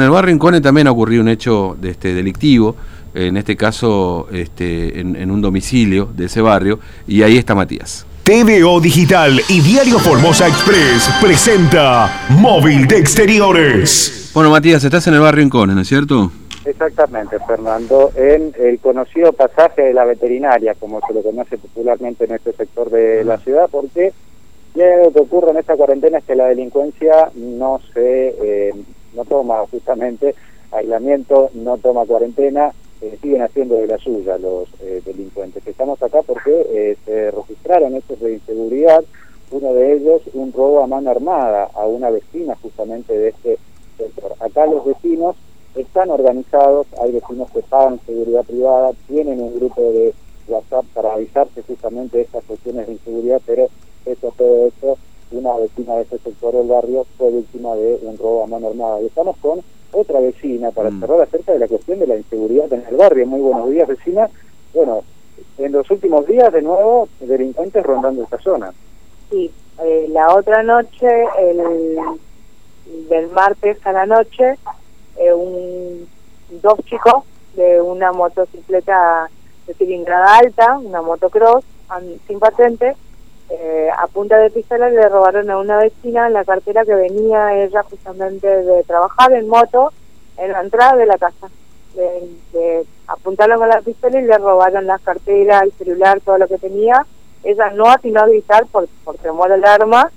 En el barrio Incone también ha ocurrido un hecho de este, delictivo, en este caso este, en, en un domicilio de ese barrio, y ahí está Matías. TVO Digital y Diario Formosa Express presenta Móvil de Exteriores. Bueno, Matías, estás en el barrio Incone, ¿no es cierto? Exactamente, Fernando, en el conocido pasaje de la veterinaria, como se lo conoce popularmente en este sector de la ciudad, porque lo que ocurre en esta cuarentena es que la delincuencia no se eh, no toma justamente aislamiento, no toma cuarentena, eh, siguen haciendo de la suya los eh, delincuentes. Estamos acá porque eh, se registraron hechos de inseguridad, uno de ellos un robo a mano armada a una vecina justamente de este sector. Acá los vecinos están organizados, hay vecinos que pagan seguridad privada, tienen un grupo de WhatsApp para avisarse justamente de estas cuestiones de inseguridad, pero eso todo eso una vecina de ese sector del barrio fue víctima de un robo a mano armada. Y estamos con otra vecina para mm. cerrar acerca de la cuestión de la inseguridad en el barrio. Muy buenos días, vecina. Bueno, en los últimos días, de nuevo, delincuentes rondando esta zona. Sí, eh, la otra noche, el, del martes a la noche, eh, un, dos chicos de una motocicleta de cilindrada alta, una motocross, sin patente, eh, a punta de pistola le robaron a una vecina la cartera que venía ella justamente de trabajar en moto en la entrada de la casa. Le, apuntaron con la pistola y le robaron la cartera, el celular, todo lo que tenía. Ella no atinó a gritar por, por temor al arma.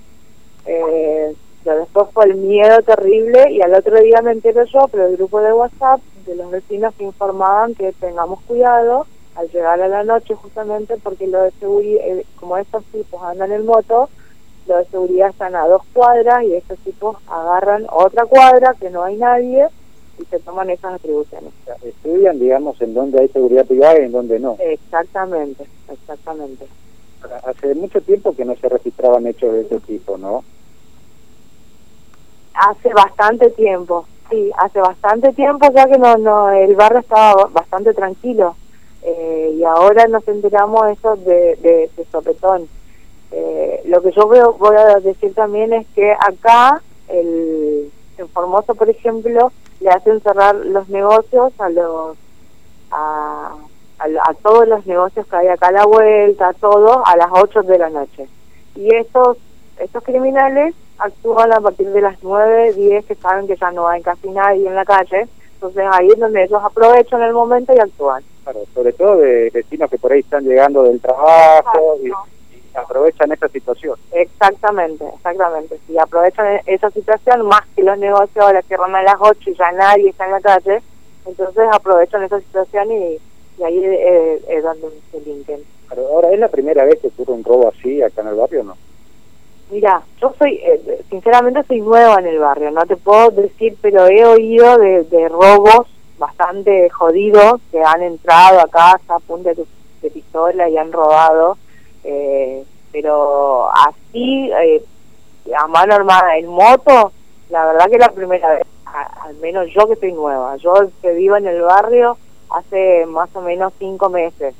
Eh, después fue el miedo terrible y al otro día me entero yo, pero el grupo de WhatsApp de los vecinos que informaban que tengamos cuidado al llegar a la noche justamente porque lo de seguridad, eh, como estos tipos andan en moto, los de seguridad están a dos cuadras y estos tipos agarran otra cuadra que no hay nadie y se toman esas atribuciones. Estudian, digamos, en dónde hay seguridad privada y en dónde no. Exactamente, exactamente. Hace mucho tiempo que no se registraban hechos de ese tipo, ¿no? Hace bastante tiempo, sí, hace bastante tiempo ya que no, no el barrio estaba bastante tranquilo eh, y ahora nos enteramos eso de, de, sopetón. Eh, lo que yo veo, voy a decir también es que acá, el, en Formosa, por ejemplo, le hacen cerrar los negocios a los a, a, todos los negocios que hay acá a la vuelta, a a las 8 de la noche. Y estos, estos criminales actúan a partir de las 9, 10, que saben que ya no hay casi nadie en la calle. Entonces ahí es donde ellos aprovechan el momento y actúan sobre todo de vecinos que por ahí están llegando del trabajo y, aprovechan esa situación. Exactamente, exactamente. Si aprovechan e-, esa situación, más que los negocios ahora cierran a las 8 y ya nadie está en la calle, entonces aprovechan esa situación y, ahí es, donde se linken. Pero ahora, ¿es la primera vez que ocurre un robo así acá en el barrio o no? Mira, yo soy, eh, sinceramente soy nueva en el barrio, no te puedo decir, pero he oído de, robos bastante jodidos que han entrado a casa a punta de, pistola y han robado, eh, pero así, eh, a mano armada en moto, la verdad que es la primera vez, al menos yo que estoy nueva, yo que vivo en el barrio hace más o menos cinco meses,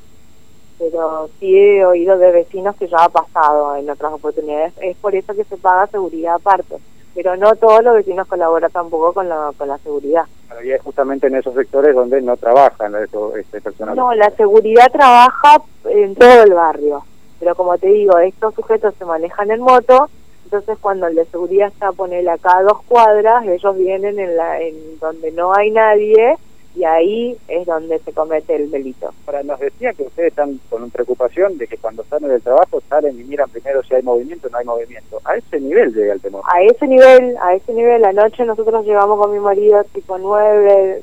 pero sí he oído de vecinos que ya ha pasado en otras oportunidades, es por eso que se paga seguridad aparte pero no todos los vecinos colaboran tampoco con la, con la seguridad. Y es justamente en esos sectores donde no trabajan este personal. No, la seguridad trabaja en todo el barrio, pero como te digo, estos sujetos se manejan en moto, entonces cuando el de seguridad está a poner acá a dos cuadras, ellos vienen en, la, en donde no hay nadie y ahí es donde se comete el delito. Ahora, nos decía que ustedes están con preocupación de que cuando salen del trabajo salen y miran primero si hay movimiento o no hay movimiento. A ese nivel llega el temor. A ese nivel, a ese nivel, anoche nosotros llegamos con mi marido tipo nueve,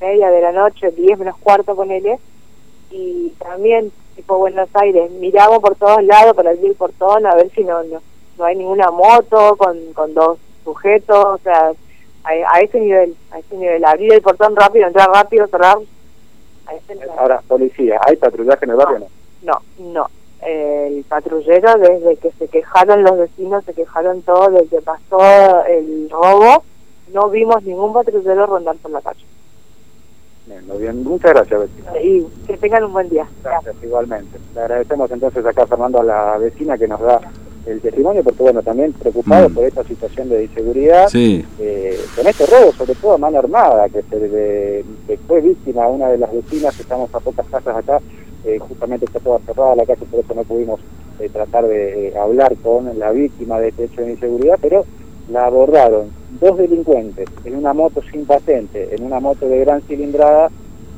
media de la noche, diez menos cuarto con él, y también tipo Buenos Aires, miramos por todos lados para abrir el portón a ver si no, no, no hay ninguna moto con, con dos sujetos, o sea, a, ese nivel, a ese nivel, abrir el portón rápido, entrar rápido, cerrar. Ahora, policía, ¿hay patrullaje en el barrio no? No, no. El patrullero, desde que se quejaron los vecinos, se quejaron todos, desde que pasó el robo, no vimos ningún patrullero rondar por la calle. Bien, bien. Muchas gracias, vecina. Y que tengan un buen día. Gracias, igualmente. Le agradecemos entonces acá, Fernando, a la vecina que nos da el testimonio porque, bueno, también preocupado Mm. por esta situación de inseguridad, Sí. eh, con este robo, sobre todo a mano armada, que, se que fue víctima una de las vecinas, estamos a pocas casas acá, eh, justamente está toda cerrada la calle, por eso no pudimos eh, tratar de hablar con la víctima de este hecho de inseguridad, pero la abordaron dos delincuentes en una moto sin patente, en una moto de gran cilindrada,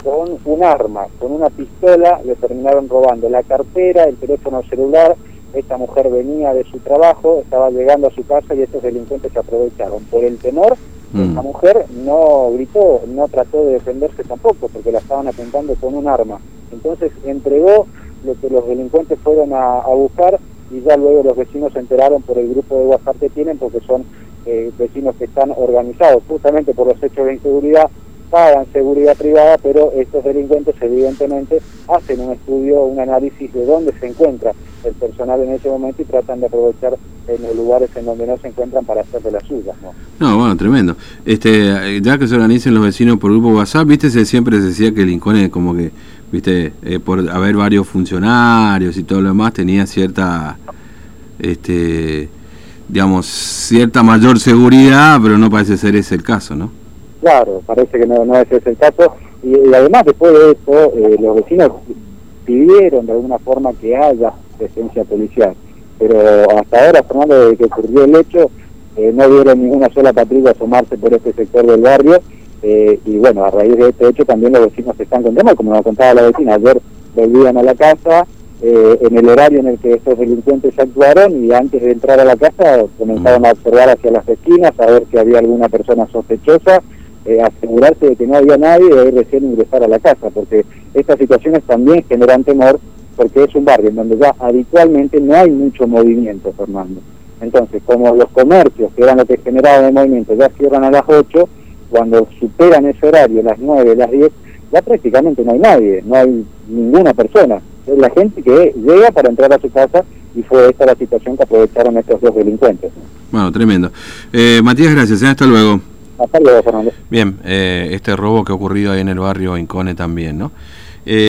con un arma, con una pistola, le terminaron robando la cartera, el teléfono celular, esta mujer venía de su trabajo, estaba llegando a su casa y estos delincuentes se aprovecharon. Por el temor, Mm. esta mujer no gritó, no trató de defenderse tampoco, porque la estaban apuntando con un arma. Entonces entregó lo que los delincuentes fueron a, a buscar y ya luego los vecinos se enteraron por el grupo de WhatsApp que tienen, porque son eh, vecinos que están organizados justamente por los hechos de inseguridad, pagan seguridad privada, pero estos delincuentes evidentemente hacen un estudio, un análisis de dónde se encuentra el personal en ese momento y tratan de aprovechar en los lugares en donde no se encuentran para hacer de las suyas. ¿no? No, bueno, tremendo. Este, ya que se organicen los vecinos por grupo WhatsApp, viste, se, siempre se decía que el Incone como que, viste, eh, por haber varios funcionarios y todo lo demás, tenía cierta, este, digamos, cierta mayor seguridad, pero no parece ser ese el caso, ¿no? Claro, parece que no, no ese es el caso. Y, y además, después de esto, eh, los vecinos pidieron de alguna forma que haya presencia policial. Pero hasta ahora, Fernando, desde que ocurrió el hecho, eh, no vieron ninguna sola patrulla asomarse por este sector del barrio. eh, y bueno, a raíz de este hecho también los vecinos se están contando, como nos contaba la vecina, ayer volvían a la casa eh, en el horario en el que estos delincuentes actuaron y antes de entrar a la casa comenzaron a observar hacia las esquinas, a ver si había alguna persona sospechosa, eh, asegurarse de que no había nadie y ahí recién ingresar a la casa, porque estas situaciones también generan temor porque es un barrio en donde ya habitualmente no hay mucho movimiento, Fernando. Entonces, como los comercios, que eran lo que generaba el movimiento, ya cierran a las 8, cuando superan ese horario, las 9, las 10, ya prácticamente no hay nadie, no hay ninguna persona. La gente que llega para entrar a su casa y fue esta la situación que aprovecharon estos dos delincuentes. Bueno, tremendo. Eh, Matías, gracias, ¿eh? hasta luego. Bien, eh, este robo que ha ocurrido ahí en el barrio Incone también, ¿no?